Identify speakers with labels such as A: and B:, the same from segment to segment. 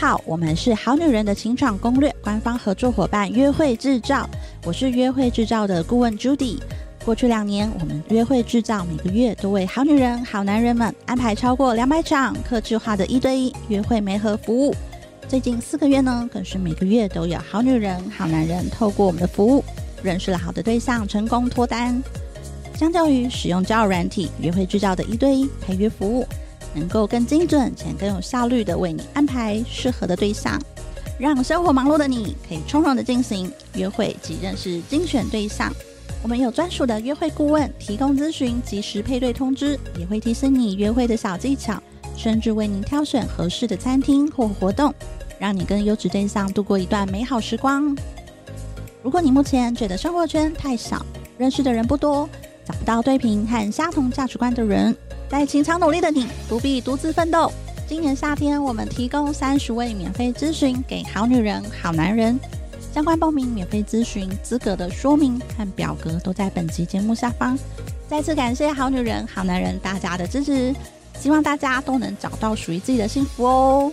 A: 好，我们是好女人的情场攻略官方合作伙伴约会制造，我是约会制造的顾问 Judy。过去两年，我们约会制造每个月都为好女人、好男人们安排超过两百场客制化的一对一约会媒合服务。最近四个月呢，更是每个月都有好女人、好男人透过我们的服务，认识了好的对象，成功脱单。相较于使用交友软体，约会制造的一对一陪约服务，能够更精准且更有效率地为你安排适合的对象，让生活忙碌的你可以从容地进行约会及认识精选对象。我们有专属的约会顾问提供咨询，及时配对通知，也会提醒你约会的小技巧，甚至为您挑选合适的餐厅或活动，让你跟优质对象度过一段美好时光。如果你目前觉得生活圈太小，认识的人不多，找不到对频和相同价值观的人，在情场努力的你不必独自奋斗。今年夏天，我们提供三十位免费咨询给好女人、好男人。相关报名、免费咨询资格的说明和表格都在本集节目下方。再次感谢好女人、好男人大家的支持，希望大家都能找到属于自己的幸福哦。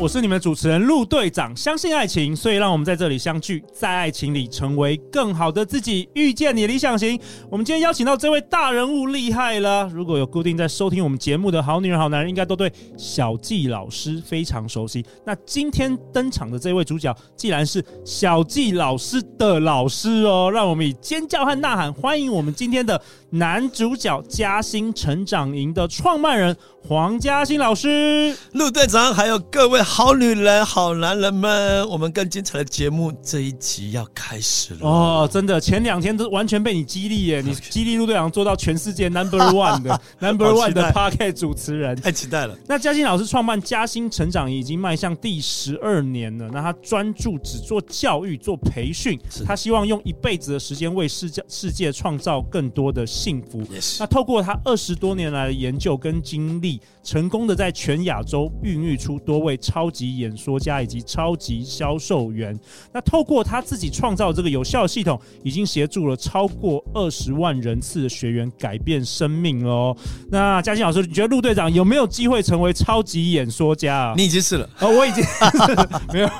B: 我是你们的主持人陆队长，相信爱情，所以让我们在这里相聚，在爱情里成为更好的自己，遇见你理想型。我们今天邀请到这位大人物厉害了，如果有固定在收听我们节目的好女人、好男人，应该都对小纪老师非常熟悉。那今天登场的这位主角，既然是小纪老师的老师哦，让我们以尖叫和呐喊欢迎我们今天的男主角嘉兴成长营的创办人黄嘉欣老师。
C: 陆队长，还有各位。好女人，好男人们，我们更精彩的节目这一集要开始了
B: 哦！真的，前两天都完全被你激励耶，你激励陆队长做到全世界 number one 的 number one 的 podcast 主持人，
C: 太期待了。
B: 那嘉欣老师创办嘉欣成长营已经迈向第十二年了，那他专注只做教育、做培训，他希望用一辈子的时间为世界世界创造更多的幸福。那透过他二十多年来的研究跟经历，成功的在全亚洲孕育出多位超。级演说家以及超级销售员，那透过他自己创造这个有效系统，已经协助了超过二十万人次的学员改变生命哦。那嘉欣老师，你觉得陆队长有没有机会成为超级演说家啊？
C: 你已经是了，
B: 哦，我已经 没有，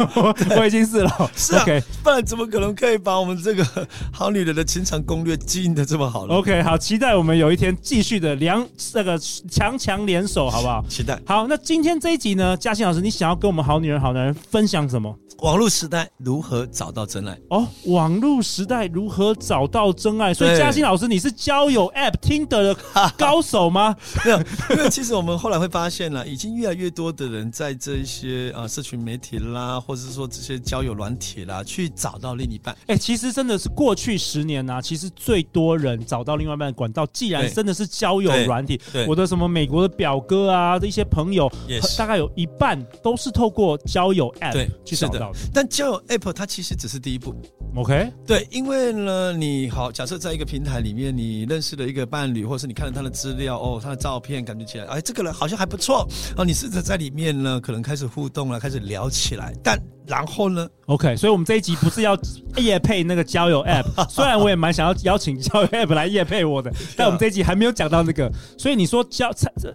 B: 我已经是了。
C: 是啊，okay，不然怎么可能可以把我们这个好女人的情场攻略经营的这么好了
B: ？OK，好，期待我们有一天继续的两那个强强联手，好不好？
C: 期待。
B: 好，那今天这一集呢，嘉欣老师，你想。要跟我们好女人、好男人分享什么？
C: 网络时代如何找到真爱？
B: 哦，网络时代如何找到真爱？所以嘉欣老师，你是交友 App Tinder 的 高手吗？
C: 没有，因为其实我们后来会发现呢，已经越来越多的人在这一些啊社群媒体啦，或者是说这些交友软体啦，去找到另一半。
B: 哎、欸，其实真的是过去十年呐、啊，其实最多人找到另外一半的管道，既然真的是交友软体，我的什么美国的表哥啊，这一些朋友，yes. 大概有一半都是透过交友 App 去找到。
C: 但交友 App 它其实只是第一步
B: ，OK？
C: 对，因为呢，你好，假设在一个平台里面，你认识了一个伴侣，或是你看了他的资料，哦，他的照片，感觉起来，哎，这个人好像还不错，哦，你试着在里面呢，可能开始互动了，开始聊起来，但然后呢
B: ，OK？所以我们这一集不是要夜配那个交友 App，虽然我也蛮想要邀请交友 App 来夜配我的，但我们这一集还没有讲到那个，所以你说加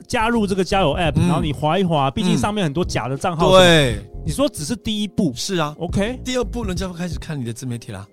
B: 加入这个交友 App，、嗯、然后你划一划，毕竟上面很多假的账号，
C: 对。
B: 你说只是第一步，
C: 是啊
B: ，OK。
C: 第二步，人家会开始看你的自媒体啦，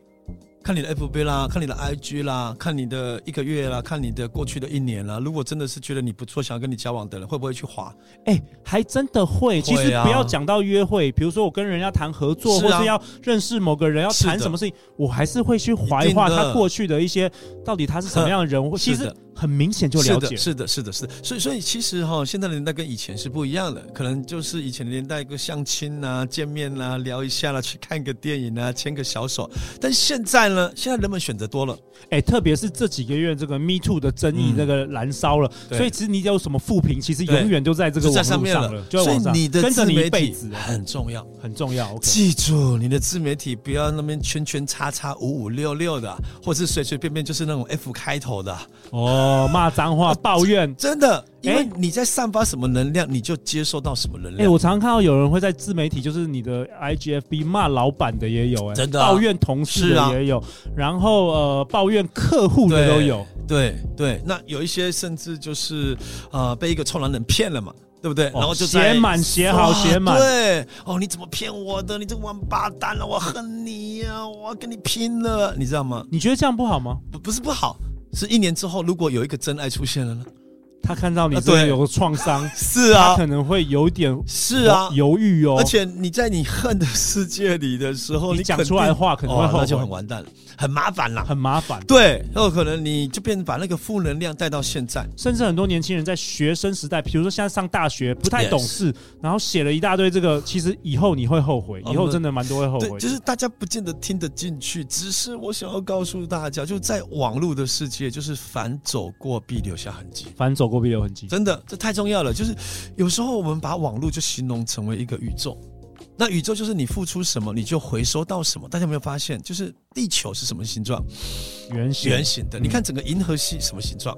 C: 看你的 FB 啦，看你的 IG 啦，看你的一个月啦，看你的过去的一年啦。如果真的是觉得你不错，想要跟你交往的人，会不会去划？
B: 哎、欸，还真的会。其实不要讲到约会，比如说我跟人家谈合作，或是要认识某个人，要谈什么事情，我还是会去划一划他过去的一些，到底他是什么样的人。其实。很明显就了解，
C: 是的，是的，是的，是的，所以，所以其实哈，现在的年代跟以前是不一样的，可能就是以前的年代，一个相亲啊、见面啊、聊一下啦，去看个电影啊、牵个小手。但现在呢，现在人们选择多了，
B: 哎、欸，特别是这几个月这个 Me Too 的争议那个燃烧了，
C: 对。
B: 所以其实你有什么负评，其实永远都在这个
C: 在上面
B: 了，就在网上
C: 所以你的自媒体
B: 辈子。
C: 很重要，
B: 很重要。Okay、
C: 记住，你的自媒体不要那边圈圈叉叉五五六六的，或是随随便便就是那种 F 开头的。
B: 哦，骂脏话、抱怨，
C: 真的，因为你在散发什么能量，你就接受到什么能量。
B: 哎、欸，我常常看到有人会在自媒体，就是你的 IGFB 骂老板的也有、欸，哎，
C: 真的、啊、
B: 抱怨同事的也有，啊、然后呃抱怨客户的都有，
C: 对对，那有一些甚至就是呃被一个臭男人骗了嘛。对不对？哦、然后就
B: 写满写好写满。
C: 对哦，你怎么骗我的？你这个王八蛋了！我恨你呀、啊！我要跟你拼了！你知道吗？
B: 你觉得这样不好吗？
C: 不，不是不好，是一年之后，如果有一个真爱出现了呢？
B: 他看到你这里有个创伤、啊，
C: 是啊，
B: 他可能会有点
C: 是啊
B: 犹豫哦。
C: 而且你在你恨的世界里的时候，你
B: 讲出来的话可能会后悔、
C: 哦、那就很完蛋了。很麻烦啦，
B: 很麻烦。
C: 对，有可能你就变成把那个负能量带到现在，
B: 甚至很多年轻人在学生时代，比如说现在上大学不太懂事，Yes. 然后写了一大堆这个，其实以后你会后悔，以后真的蛮多会后悔。
C: 对，就是大家不见得听得进去，只是我想要告诉大家，就在网络的世界，就是凡走过必留下痕迹，
B: 凡走过必留痕迹，
C: 真的，这太重要了。就是有时候我们把网络就形容成为一个宇宙。那宇宙就是你付出什么，你就回收到什么。大家有没有发现，就是地球是什么形状？
B: 圆形，
C: 圆形的。你看整个银河系什么形状？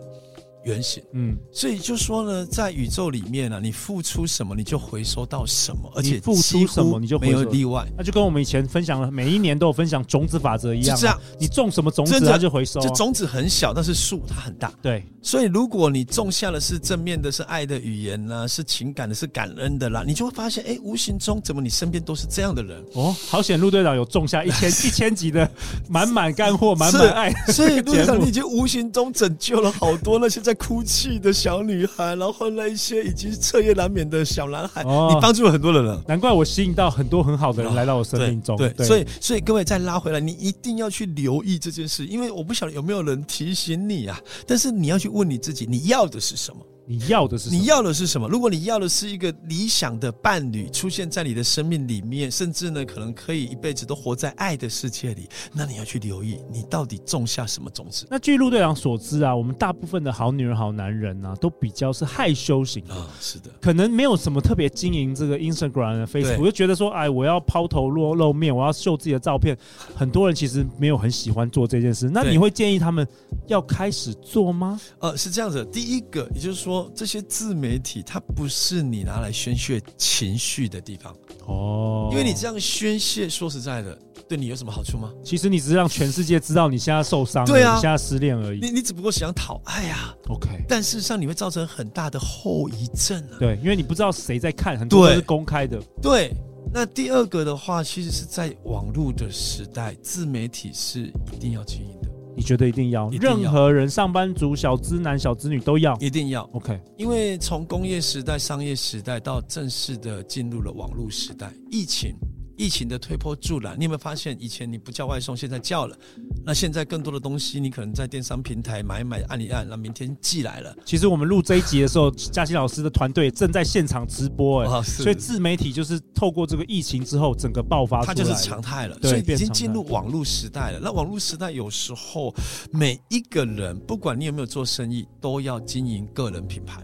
C: 圆形，嗯，所以就说呢，在宇宙里面呢、啊，你付出什么，你就回收到什么，而且
B: 付出什么，你就
C: 没有例外。
B: 那就跟我们以前分享了，每一年都有分享种子法则一样，
C: 是这样，
B: 你种什么种子，它就回收。
C: 这种子很小，但是树它很大。
B: 对，
C: 所以如果你种下的是正面的，是爱的语言呢、啊，是情感的，是感恩的啦，你就会发现，哎，无形中怎么你身边都是这样的人
B: 哦。好险，陆队长有种下 一千一千集的满满干货，满满爱。
C: 所以 陆队长，你已经无形中拯救了好多那些在哭泣的。小女孩，然后那一些已经彻夜难眠的小男孩，哦、你帮助了很多人了。
B: 难怪我吸引到很多很好的人来到我生命中。
C: 哦、对，对对，所以所以各位再拉回来，你一定要去留意这件事，因为我不晓得有没有人提醒你啊。但是你要去问你自己，你要的是什么？
B: 你要的是？
C: 你要的是什么？如果你要的是一个理想的伴侣出现在你的生命里面，甚至呢，可能可以一辈子都活在爱的世界里，那你要去留意，你到底种下什么种子？
B: 那据陆队长所知啊，我们大部分的好女人、好男人啊，都比较是害羞型啊，
C: 是的，
B: 可能没有什么特别经营这个 Instagram、Facebook，
C: 我
B: 就觉得说，哎，我要抛头露露面，我要秀自己的照片。很多人其实没有很喜欢做这件事。那你会建议他们要开始做吗？
C: 呃，是这样子，第一个，也就是说，这些。自媒体它不是你拿来宣泄情绪的地方哦，因为你这样宣泄，说实在的，对你有什么好处吗？
B: 其实你只是让全世界知道你现在受伤，
C: 对啊，
B: 你现在失恋而已。
C: 你你只不过想讨爱呀
B: ，OK。
C: 但事实上你会造成很大的后遗症啊。
B: 对，因为你不知道谁在看，很多都是公开的。
C: 对。对，那第二个的话，其实是在网络的时代，自媒体是一定要经营的。
B: 你觉得一定要？一定要，任何人，上班族、小资男、小资女都要，
C: 一定要。
B: OK，
C: 因为从工业时代、商业时代到正式的进入了网络时代，疫情。疫情的推波助澜，你有没有发现，以前你不叫外送，现在叫了。那现在更多的东西，你可能在电商平台买一买，按一按，那明天寄来了。
B: 其实我们录这一集的时候，嘉欣老师的团队正在现场直播，哎，所以自媒体就是透过这个疫情之后，整个爆发出来，
C: 它就是常态了。所以已经进入网络时代了。那网络时代有时候，每一个人，不管你有没有做生意，都要经营个人品牌，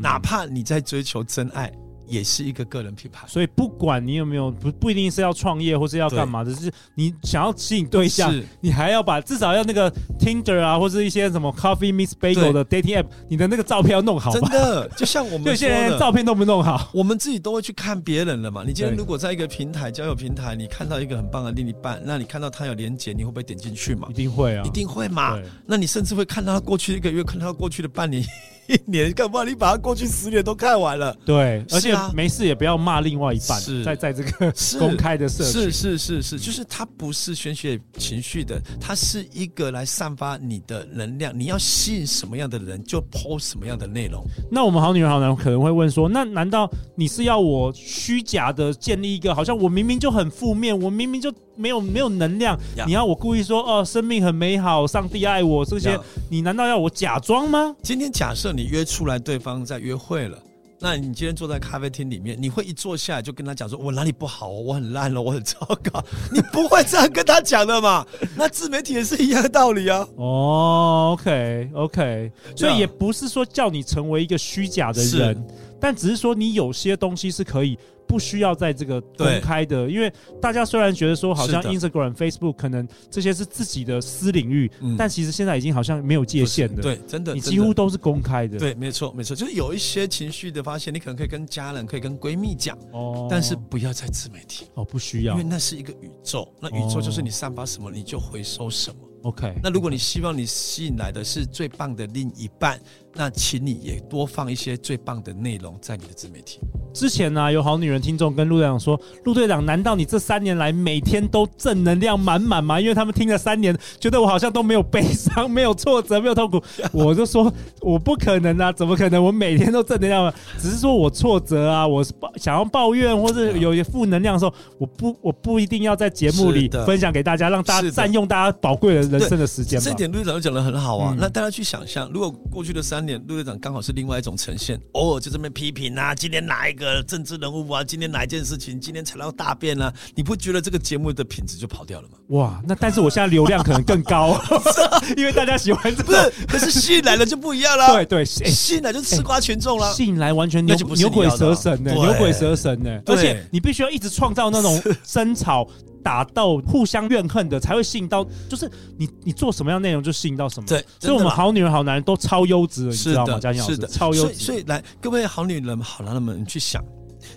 C: 哪怕你在追求真爱。也是一个个人品牌，
B: 所以不管你有没有不不一定是要创业或是要干嘛的，是你想要吸引对象，你还要把至少要那个 Tinder 啊，或是一些什么 Coffee Miss Bagel 的 dating app，你的那个照片要弄好。
C: 真的，就像我们
B: 有些人照片都不弄好，
C: 我们自己都会去看别人了嘛。你今天如果在一个平台交友平台，你看到一个很棒的另一半，那你看到他有连接，你会不会点进去嘛？
B: 一定会啊，
C: 一定会嘛。那你甚至会看到他过去一个月，看到他过去的半年。一年干嘛？你把它过去十年都看完了。
B: 对，而且没事也不要骂另外一半。
C: 是，
B: 在在这个公开的社
C: 群，是是是是，就是它不是宣泄情绪的，它是一个来散发你的能量。你要吸引什么样的人，就 po 什么样的内容。
B: 那我们好女人好男人可能会问说：那难道你是要我虚假的建立一个，好像我明明就很负面，我明明就没有没有能量，你要我故意说哦，生命很美好，上帝爱我这些，你难道要我假装吗？
C: 今天假设。你约出来，对方在约会了，那你今天坐在咖啡厅里面，你会一坐下来就跟他讲说：“我哪里不好哦，我很烂了，我很糟糕。”你不会这样跟他讲的嘛？那自媒体也是一样的道理啊。
B: 哦，OK OK，所以也不是说叫你成为一个虚假的人，但只是说你有些东西是可以。不需要在这个公开的，因为大家虽然觉得说好像 Instagram、Facebook 可能这些是自己的私领域，但其实现在已经好像没有界限的。
C: 对，真的，
B: 你几乎都是公开的。
C: 对，没错，没错，就是有一些情绪的发现，你可能可以跟家人、可以跟闺蜜讲，哦，但是不要在自媒体
B: 哦，不需要，
C: 因为那是一个宇宙，那宇宙就是你散发什么，你就回收什么。
B: OK，
C: 那如果你希望你吸引来的是最棒的另一半，那请你也多放一些最棒的内容在你的自媒体。
B: 之前呢、啊，有好女人听众跟陆队长说：“陆队长，难道你这三年来每天都正能量满满吗？”因为他们听了三年，觉得我好像都没有悲伤、没有挫折、没有痛苦。我就说：“我不可能啊，怎么可能？我每天都正能量？只是说我挫折啊，我想要抱怨或者有些负能量的时候，我不，我不一定要在节目里分享给大家，让大家占用大家宝贵的人生的时间。
C: 这点陆队长讲的很好啊。嗯、那大家去想象，如果过去的三年，陆队长刚好是另外一种呈现，偶尔就这么批评啊，今天哪一个？政治人物啊，今天哪一件事情？今天踩到大便啊，你不觉得这个节目的品质就跑掉了吗？
B: 哇，那但是我现在流量可能更高，因为大家喜欢这个。
C: 不是，可是吸引来了就不一样了。
B: 对对，
C: 吸引来就是吃瓜群众了，
B: 吸引来完全牛牛鬼蛇神的，牛鬼蛇神的，而且你必须要一直创造那种 争吵、打斗、互相怨恨的，才会吸引到。就是你你做什么样内容就吸引到什么。对，所以我们好女人、好男人都超优质的，你知道吗？嘉欣老师，超优质。
C: 所以来，各位好女人、好男人们，你去想。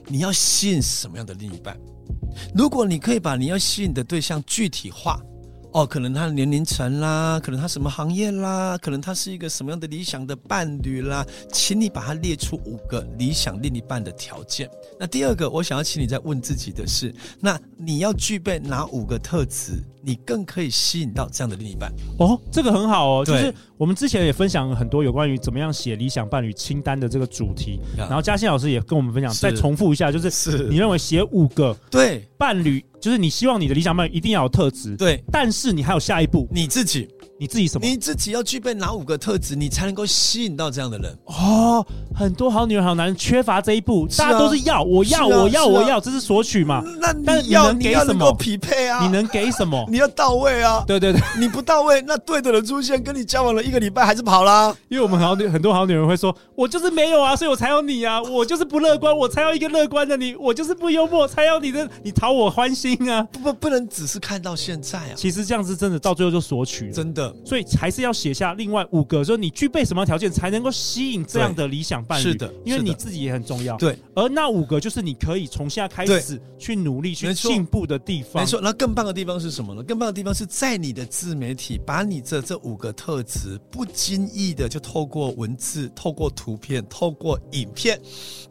C: 你要吸引什么样的另一半？如果你可以把你要吸引的对象具体化，哦，可能他的年龄层啦，可能他什么行业啦，可能他是一个什么样的理想的伴侣啦，请你把它列出五个理想另一半的条件。那第二个，我想要请你再问自己的是，那你要具备哪五个特质？你更可以吸引到这样的另一半
B: 哦，这个很好哦。就是我们之前也分享了很多有关于怎么样写理想伴侣清单的这个主题，然后嘉欣老师也跟我们分享，再重复一下，就是你认为写五个对伴侣，就是你希望你的理想伴侣一定要有特质，对，但是你还有下一步，
C: 你自己。
B: 你自己什么？
C: 你自己要具备哪五个特质，你才能够吸引到这样的人？
B: 哦，很多好女人、好男人缺乏这一步，大家都是要，我要，我要，我要，这是索取嘛？
C: 那你要你要能够匹配啊？
B: 你能给什么？
C: 你要到位啊？
B: 对对对，
C: 你不到位，那对的人出现，跟你交往了一个礼拜还是跑啦。
B: 因为我们好女很多好女人会说，我就是没有啊，所以我才有你啊，我就是不乐观，我才要一个乐观的你，我就是不幽默，才要你的，你讨我欢心啊！
C: 不不，不能只是看到现在啊。
B: 其实这样子真的到最后就索取，
C: 真的，
B: 所以还是要。写下另外五个，说你具备什么条件才能够吸引这样的理想伴侣？是的，因为你自己也很重要。对，而那五个就是你可以从现在开始去努力去进步的地方。
C: 没错，那更棒的地方是什么呢？更棒的地方是在你的自媒体，把你这这五个特质不经意的就透过文字、透过图片、透过影片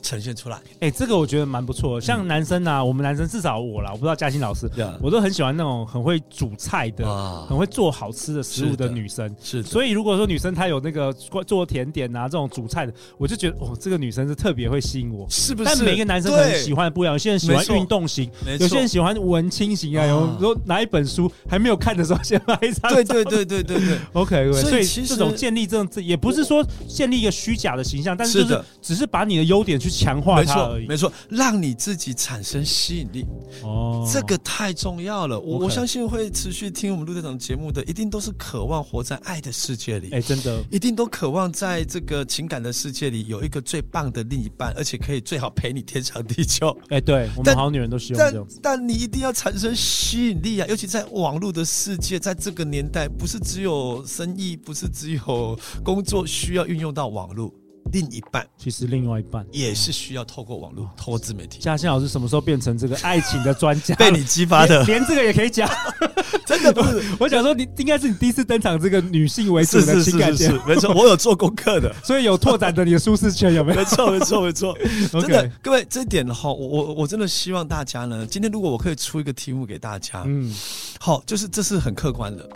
C: 呈现出来。
B: 哎，这个我觉得蛮不错。像男生啊，我们男生至少我啦，我不知道嘉欣老师，我都很喜欢那种很会煮菜的、很会做好吃的食物的女生。是，所以如果说女生她有那个做甜点啊，这种煮菜的，我就觉得哦，这个女生是特别会吸引我，是不是？但每个男生可能喜欢的不一样，有些人喜欢运动型，有些人喜欢文青型啊。有时候拿一本书还没有看的时候，先拍一张。
C: 对对对对对对
B: ，OK。所以这种建立这种，也不是说建立一个虚假的形象，但是就是只是把你的优点去强化它而已。
C: 没错，让你自己产生吸引力。哦，这个太重要了。我我相信会持续听我们陆队长节目的，一定都是渴望活在爱的世界里，
B: 哎，真的，
C: 一定都渴望在这个情感的世界里有一个最棒的另一半，而且可以最好陪你天长地久。
B: 哎，对，我们好女人都希望这样子。
C: 但你一定要产生吸引力啊，尤其在网络的世界，在这个年代，不是只有生意，不是只有工作需要运用到网络。另一半，
B: 其实另外一半
C: 也是需要透过网络、透过自媒体。
B: 嘉欣老师什么时候变成这个爱情的专家？
C: 被你激发的
B: 连，连这个也可以讲，真的不是？我想说，你应该是你第一次登场这个女性为主的情感节目，
C: 没错，我有做功课的，
B: 所以有拓展的你的舒适圈，有没有？
C: 没错，没错，没错。真的，各位，这一点的话，我我我真的希望大家呢，今天如果我可以出一个题目给大家，嗯，好，就是这是很客观的，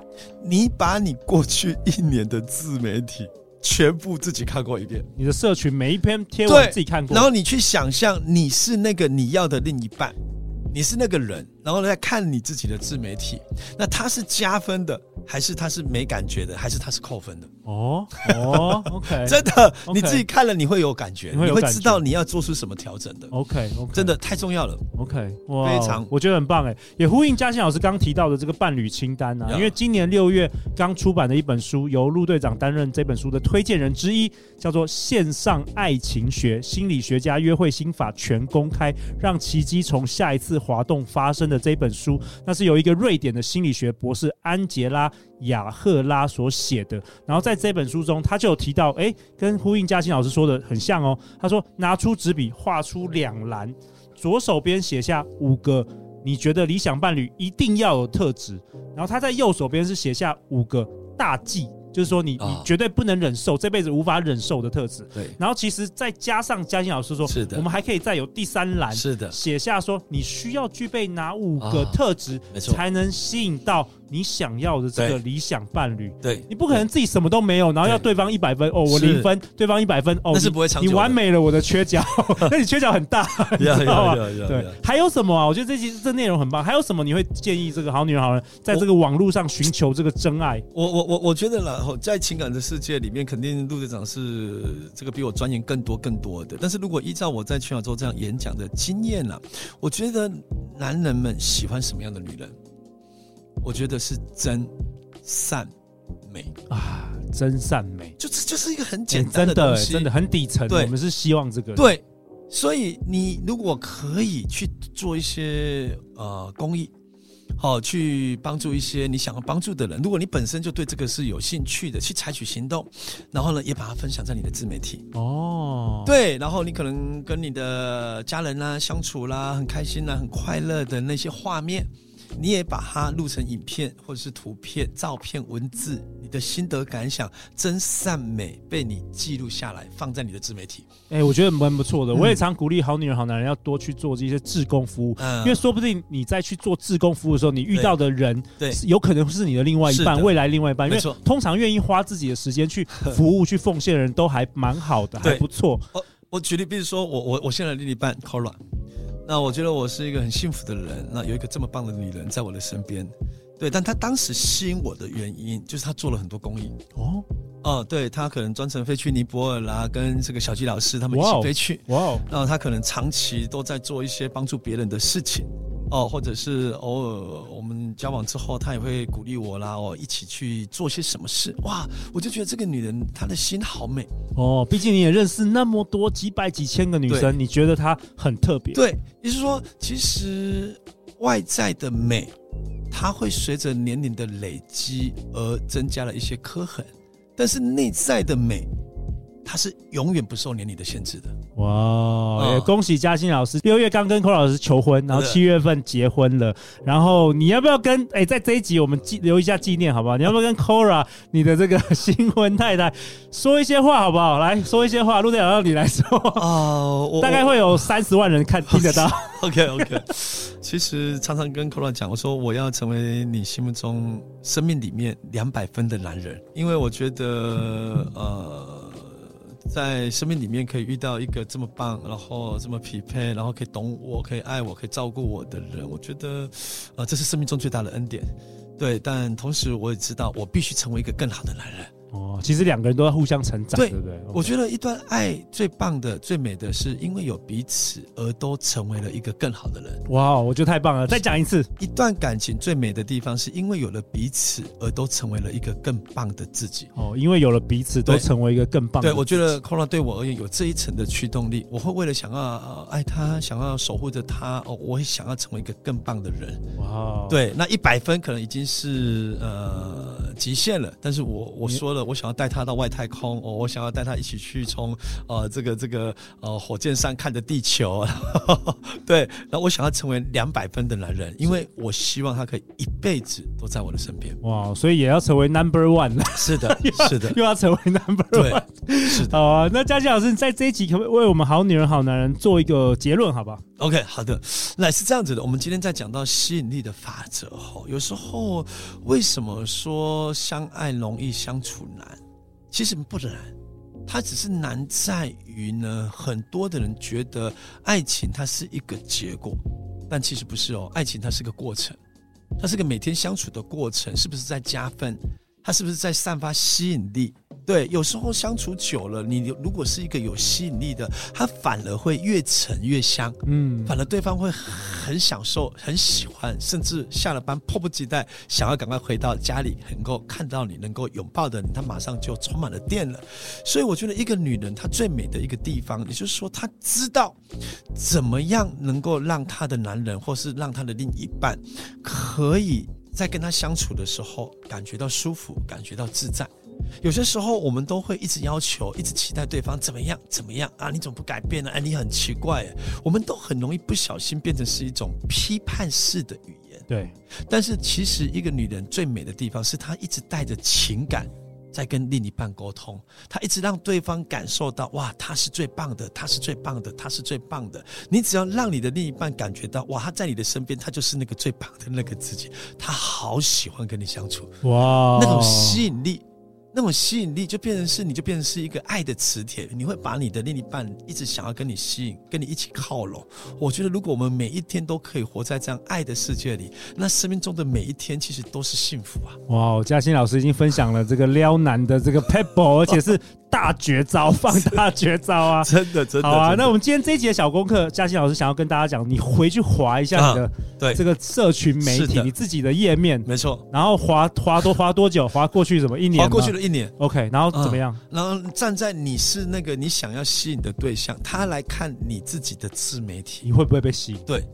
C: 你把你过去一年的自媒体。全部自己看过一遍，
B: 你的社群每一篇贴文自己看过，
C: 然后你去想象你是那个你要的另一半，你是那个人，然后再看你自己的自媒体，那他是加分的，还是他是没感觉的，还是他是扣分的？
B: 哦哦，OK，
C: 真的，你自己看了你会有感觉，
B: 你
C: 会，知道你要做出什么调整的。
B: OK，
C: 真的太重要了。
B: OK，
C: 非常，
B: 我觉得很棒哎，也呼应嘉欣老师刚提到的这个伴侣清单啊，因为今年六月刚出版的一本书，由陆队长担任这本书的推荐人之一，叫做《线上爱情学：心理学家约会心法全公开，让奇迹从下一次滑动发生的这本书，那是由一个瑞典的心理学博士安杰拉亚赫拉所写的。然后在这本书中，他就有提到，哎，跟呼应嘉欣老师说的很像哦。他说，拿出纸笔，画出两栏，左手边写下五个你觉得理想伴侣一定要有特质，然后他在右手边是写下五个大忌。就是说你，你你绝对不能忍受、哦、这辈子无法忍受的特质。
C: 对，
B: 然后其实再加上嘉欣老师说，是的，我们还可以再有第三栏，是的，写下说你需要具备哪五个特质，才能吸引到。你想要的这个理想伴侣，对，你不可能自己什么都没有，然后要对方一百分哦，我零分，对方一百分哦，
C: 那是不会长久。
B: 你完美了我的缺角，那你缺角很大，你知道吗？对，还有什么啊？我觉得这期这内容很棒。还有什么你会建议这个好女人好人在这个网络上寻求这个真爱？
C: 我我我我觉得了，在情感的世界里面，肯定陆队长是这个比我钻研更多更多的。但是如果依照我在全亚洲这样演讲的经验呢，我觉得男人们喜欢什么样的女人？我觉得是真善美
B: 啊，真善美，
C: 就这就是一个很简单的东西，
B: 真的，真的很底层。对，我们是希望这个。
C: 对，所以你如果可以去做一些呃公益，好去帮助一些你想要帮助的人。如果你本身就对这个是有兴趣的，去采取行动，然后呢，也把它分享在你的自媒体。哦，对，然后你可能跟你的家人啦相处啦，很开心啦，很快乐的那些画面。你也把它录成影片，或者是图片、照片、文字，你的心得感想真善美被你记录下来，放在你的自媒体。
B: 哎、欸，我觉得蛮不错的。我也常鼓励好女人、好男人要多去做这些志工服务，嗯、因为说不定你在去做志工服务的时候，你遇到的人，对，有可能是你的另外一半，未来另外一半。因为通常愿意花自己的时间去服务、去奉献的人都还蛮好的，还不错。
C: 我我举例，比如说我我我现在的另一半 Cora 那我觉得我是一个很幸福的人，那有一个这么棒的女人在我的身边，对，但她当时吸引我的原因就是她做了很多公益哦？哦，对，她可能专程飞去尼泊尔啦，跟这个小吉老师他们一起飞去，哇哦，然后她可能长期都在做一些帮助别人的事情。哦，或者是偶尔我们交往之后，他也会鼓励我啦，哦，一起去做些什么事。哇，我就觉得这个女人她的心好美
B: 哦。毕竟你也认识那么多几百几千个女生，你觉得她很特别？
C: 对，也就是说，其实外在的美，它会随着年龄的累积而增加了一些刻痕，但是内在的美。他是永远不受年龄的限制的。
B: 哇！哦、恭喜嘉欣老师，六月刚跟寇老师求婚，然后七月份结婚了。然后你要不要跟哎、欸，在这一集我们记留一下纪念，好不好？你要不要跟 Cora 你的这个 新婚太太说一些话，好不好？来说一些话，陆队长让你来说哦。我大概会有三十万人看听得到。
C: OK OK。其实常常跟 Cora 讲，我说我要成为你心目中生命里面两百分的男人，因为我觉得呃。在生命里面可以遇到一个这么棒，然后这么匹配，然后可以懂我、可以爱我、可以照顾我的人，我觉得，呃，这是生命中最大的恩典。对，但同时我也知道，我必须成为一个更好的男人。
B: 哦，其实两个人都要互相成长，对，对不对？
C: 我觉得一段爱最棒的、最美的是，因为有彼此而都成为了一个更好的人。
B: 哇，我觉得太棒了！再讲一次，
C: 一段感情最美的地方，是因为有了彼此而都成为了一个更棒的自己。
B: 哦，因为有了彼此，都成为一个更棒的。
C: 对，我觉得 Cora 对我而言有这一层的驱动力，我会为了想要爱他，想要守护着他，哦，我会想要成为一个更棒的人。哇，对，那一百分可能已经是呃极限了，但是我我说了，我想要带他到外。太空，哦我想要带他一起去从呃这个这个呃火箭上看着地球，呵 呵对，然后我想要成为两百分的男人，因为我希望他可以一辈子都在我的身边。
B: 哇，所以也要成为 Number One。
C: 是的，是的，
B: 又要成为 Number One。是的。好啊，那佳琪老师在这一集可不可以为我们好女人好男人做一个结论？好吧
C: ？OK，好的。那是这样子的，我们今天在讲到吸引力的法则后，有时候为什么说说相爱容易相处难？其实不难，它只是难在于呢，很多的人觉得爱情它是一个结果，但其实不是哦，爱情它是个过程，它是个每天相处的过程，是不是在加分？它是不是在散发吸引力？对，有时候相处久了，你如果是一个有吸引力的，他反而会越沉越香。嗯，反而对方会很享受、很喜欢，甚至下了班迫不及待想要赶快回到家里，能够看到你，能够拥抱的你，他马上就充满了电了。所以我觉得一个女人她最美的一个地方，也就是说她知道怎么样能够让她的男人，或是让她的另一半，可以在跟她相处的时候感觉到舒服，感觉到自在。有些时候，我们都会一直要求，一直期待对方怎么样怎么样啊？你怎么不改变呢？哎，你很奇怪。我们都很容易不小心变成是一种批判式的语言。
B: 对，
C: 但是其实一个女人最美的地方是她一直带着情感在跟另一半沟通，她一直让对方感受到哇，她是最棒的，她是最棒的，她是最棒的。你只要让你的另一半感觉到哇，他在你的身边，他就是那个最棒的那个自己，他好喜欢跟你相处。哇，那种吸引力。那么吸引力就变成是，你就变成是一个爱的磁铁，你会把你的另一半一直想要跟你吸引，跟你一起靠拢。我觉得，如果我们每一天都可以活在这样爱的世界里，那生命中的每一天其实都是幸福啊！
B: 哇，嘉欣老师已经分享了这个撩男的这个 pebble，，而且是。大绝招，放大绝招啊！
C: 真的，真的。
B: 好啊，那我们今天这一集的小功课，嘉欣老师想要跟大家讲，你回去划一下你的对这个社群媒体，你自己的页面，
C: 没错。
B: 然后划划多划多久？划过去什么一年？
C: 划过去了一年。
B: OK，然后怎么样？
C: 嗯，然后站在你是那个你想要吸引的对象，他来看你自己的自媒体，
B: 你会不会被吸引？
C: 对。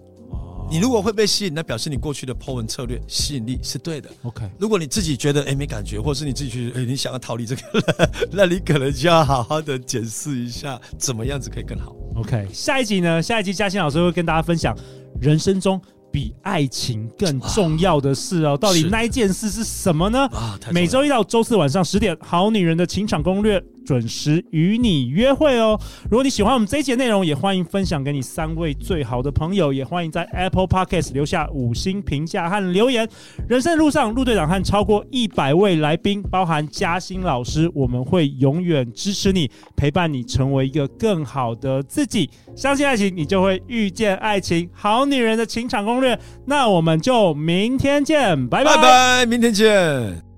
C: 你如果会被吸引，那表示你过去的 po 文策略吸引力是对的。
B: OK，
C: 如果你自己觉得哎没感觉，或是你自己觉得哎你想要逃离这个，那你可能就要好好的检视一下，怎么样子可以更好。
B: OK，下一集呢？下一集嘉欣老师会跟大家分享人生中比爱情更重要的事哦，到底那一件事是什么呢？啊，每周一到周四晚上十点，《好女人的情场攻略》。准时与你约会哦！如果你喜欢我们这一节内容，也欢迎分享给你三位最好的朋友，也欢迎在 Apple Podcast 留下五星评价和留言。人生路上，陆队长和超过一百位来宾，包含嘉欣老师，我们会永远支持你，陪伴你成为一个更好的自己。相信爱情，你就会遇见爱情。好女人的情场攻略，那我们就明天见，拜拜，
C: 明天见。